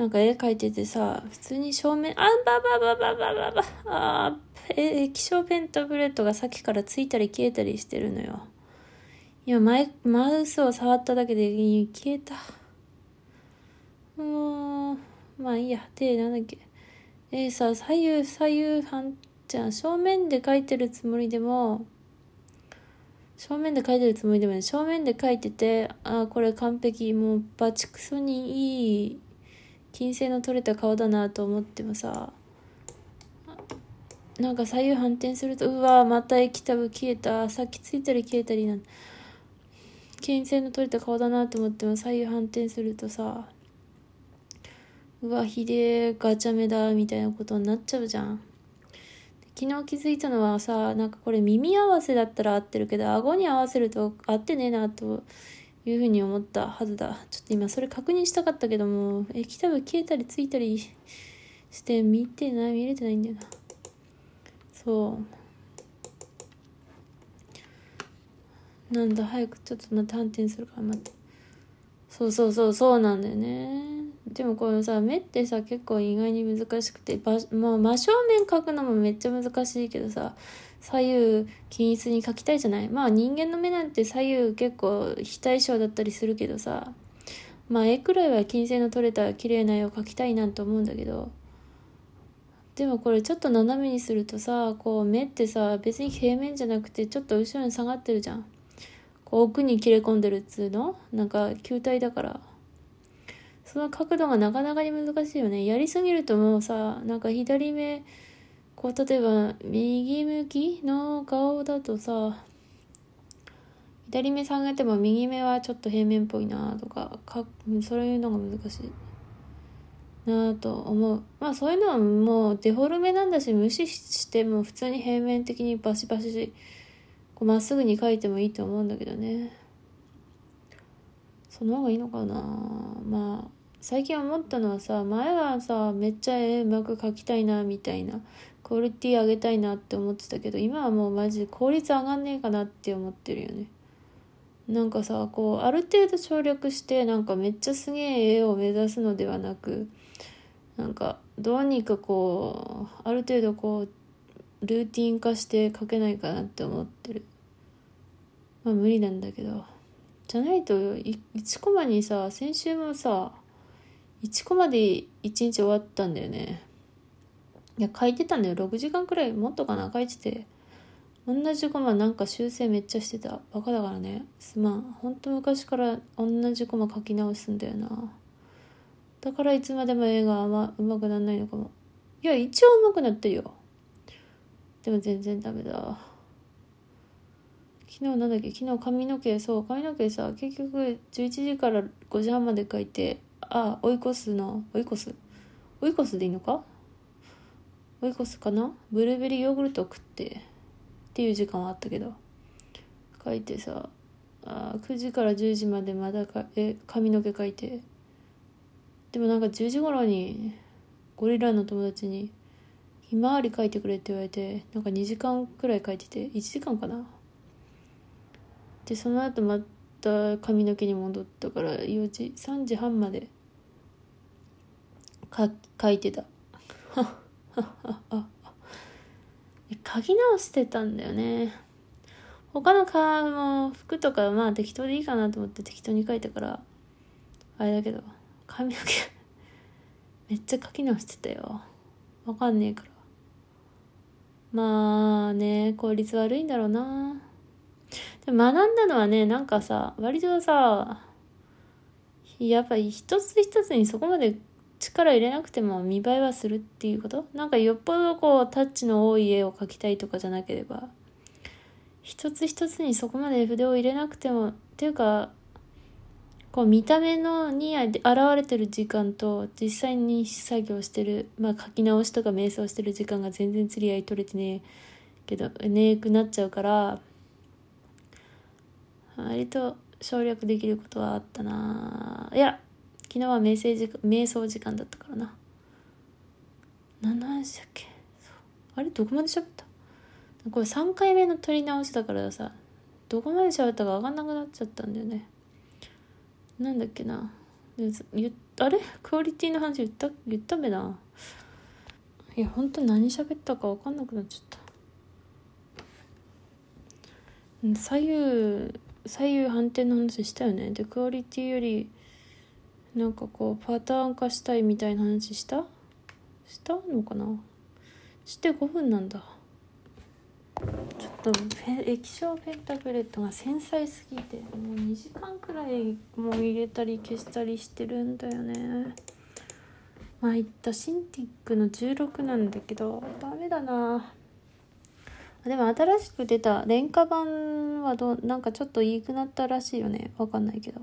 なんか絵描いててさ、普通に正面、あ、ばばばばばばば、あえ、液晶ペンタブレットがさっきからついたり消えたりしてるのよ。今マイ、マウスを触っただけで消えた。もう、まあいいや。で、なんだっけ。えー、さ、左右、左右反、じゃん。正面で描いてるつもりでも、正面で描いてるつもりでもね、正面で描いてて、あ、これ完璧、もうバチクソにいい、金星の取れた顔だなと思ってもさ、なんか左右反転すると、うわまた液タブ消えた。さっきついたり消えたりなん金星の取れた顔だなと思っても左右反転するとさ、うわ、ひでえ、ガチャ目だ、みたいなことになっちゃうじゃん。昨日気づいたのはさ、なんかこれ耳合わせだったら合ってるけど、顎に合わせると合ってねえな、というふうに思ったはずだ。ちょっと今それ確認したかったけども、液タブ消えたりついたりして見てない、見れてないんだよな。そう。なんだ、早くちょっと待って、反転するから待って。そうそうそう、そうなんだよね。でもこのさ目ってさ結構意外に難しくてまあ、真正面描くのもめっちゃ難しいけどさ左右均一に描きたいじゃない。まあ人間の目なんて左右結構非対称だったりするけどさ。まあ絵くらいは金星の取れた綺麗な絵を描きたいなんて思うんだけど。でもこれちょっと斜めにするとさこう目ってさ別に平面じゃなくてちょっと後ろに下がってるじゃん。こう奥に切れ込んでるっつうの？なんか球体だから。その角度がなかなかに難しいよね。やりすぎるともうさ、なんか左目、こう例えば右向きの顔だとさ、左目下げても右目はちょっと平面っぽいなとか、かそういうのが難しいなと思う。まあそういうのはもうデフォルメなんだし、無視しても普通に平面的にバシバシこうまっすぐに描いてもいいと思うんだけどね。その方がいいのかなまあ最近思ったのはさ前はさめっちゃ絵うまく描きたいなみたいなクオリティ上げたいなって思ってたけど今はもうマジで効率上がんねえかなって思ってるよね。なんかさこうある程度省略してなんかめっちゃすげえ絵を目指すのではなくなんかどうにかこうある程度こうルーティン化して描けないかなって思ってる。まあ無理なんだけど。じゃないと1コマにさ先週もさ1コマで1日終わったんだよね。いや、書いてたんだよ。6時間くらい、もっとかな書いてて。同じコマなんか修正めっちゃしてた。バカだからね。すまん。ほんと昔から同じコマ書き直すんだよな。だからいつまでも映画はうまくなんないのかも。いや、一応うまくなってるよ。でも全然ダメだ。昨日なんだっけ？昨日髪の毛、そう、髪の毛さ、結局11時から5時半まで書いて、あ追い越すの追い越す？追い越すでいいのか？追い越すかな？ブルーベリーヨーグルト食って。っていう時間はあったけど。書いてさあ9時から10時までまだかえ髪の毛描いて。でもなんか10時頃にゴリラの友達に「ひまわり描いてくれ」って言われてなんか2時間くらい描いてて1時間かな？でその後また髪の毛に戻ったから4時3時半までか書いてた。書き直してたんだよね。他の顔も服とかまあ適当でいいかなと思って適当に書いたからあれだけど髪の毛 めっちゃ書き直してたよ。わかんねえから。まあね効率悪いんだろうな。でも学んだのはねなんかさ割とさやっぱり一つ一つにそこまで力入れなくても見栄えはするっていうこと？なんかよっぽどこうタッチの多い絵を描きたいとかじゃなければ。一つ一つにそこまで筆を入れなくてもっていうかこう見た目のに現れてる時間と実際に作業してる、まあ、書き直しとか瞑想してる時間が全然釣り合い取れてねえけどねえくなっちゃうから割と省略できることはあったないや昨日は瞑想時瞑想時間だったからな。何の話だっけ？あれ？どこまで喋った？これ3回目の撮り直しだからさ、どこまで喋ったか分かんなくなっちゃったんだよね。なんだっけな。あれ？クオリティの話言った？言ったべな。いや本当何喋ったか分かんなくなっちゃった。左右左右反転の話したよね。でクオリティよりなんかこうパターン化したいみたいな話した？したのかな？して5分なんだ。ちょっと液晶ペンタブレットが繊細すぎてもう2時間くらいもう入れたり消したりしてるんだよね。まあ言ったシンティックの16なんだけどダメだな。でも新しく出た廉価版はどなんかちょっといいくなったらしいよね。わかんないけど。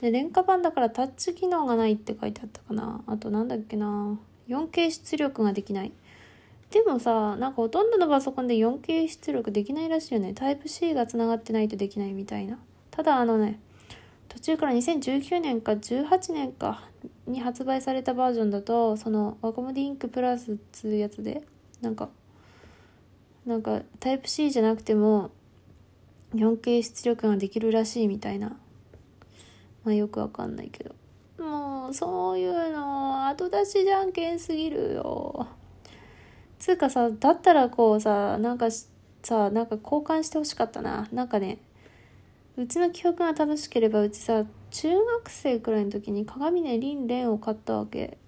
で廉価版だからタッチ機能がないって書いてあったかな。あとなんだっけな。4K 出力ができない。でもさなんかほとんどのパソコンで 4K 出力できないらしいよね。タイプ C がつながってないとできないみたいな。ただあのね途中から2019年か18年かに発売されたバージョンだとそのワコモディンクプラスっつうやつでなんかなんかタイプ C じゃなくても 4K 出力ができるらしいみたいな。まあよくわかんないけど。もうそういうの後出しじゃんけんすぎるよ。つうかさだったらこうさなんかさなんか交換してほしかったな。なんかねうちの記憶が正しければうちさ中学生くらいの時に鏡ねリンレンを買ったわけ。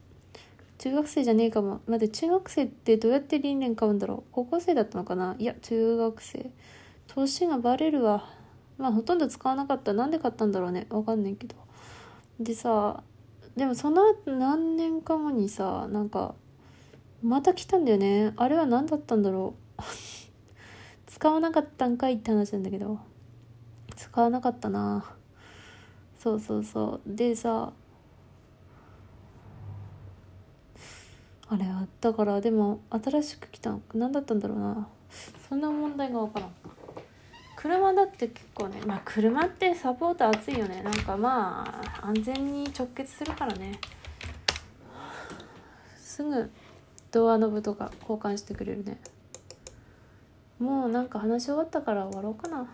中学生じゃねえかも。待って中学生ってどうやってリンレン買うんだろう。高校生だったのかな。いや中学生。年がバレるわ。まあほとんど使わなかった。なんで買ったんだろうね。わかんないけど。でさでもその何年か後にさなんかまた来たんだよね。あれは何だったんだろう。使わなかったんかいって話なんだけど。使わなかったな。そうそうそう。でさあれあったからでも新しく来た何だったんだろうな。そんな問題が分からん。車だって結構ねまあ車ってサポート熱いよね。なんかまあ安全に直結するからね。すぐドアノブとか交換してくれるね。もうなんか話し終わったから終わろうかな。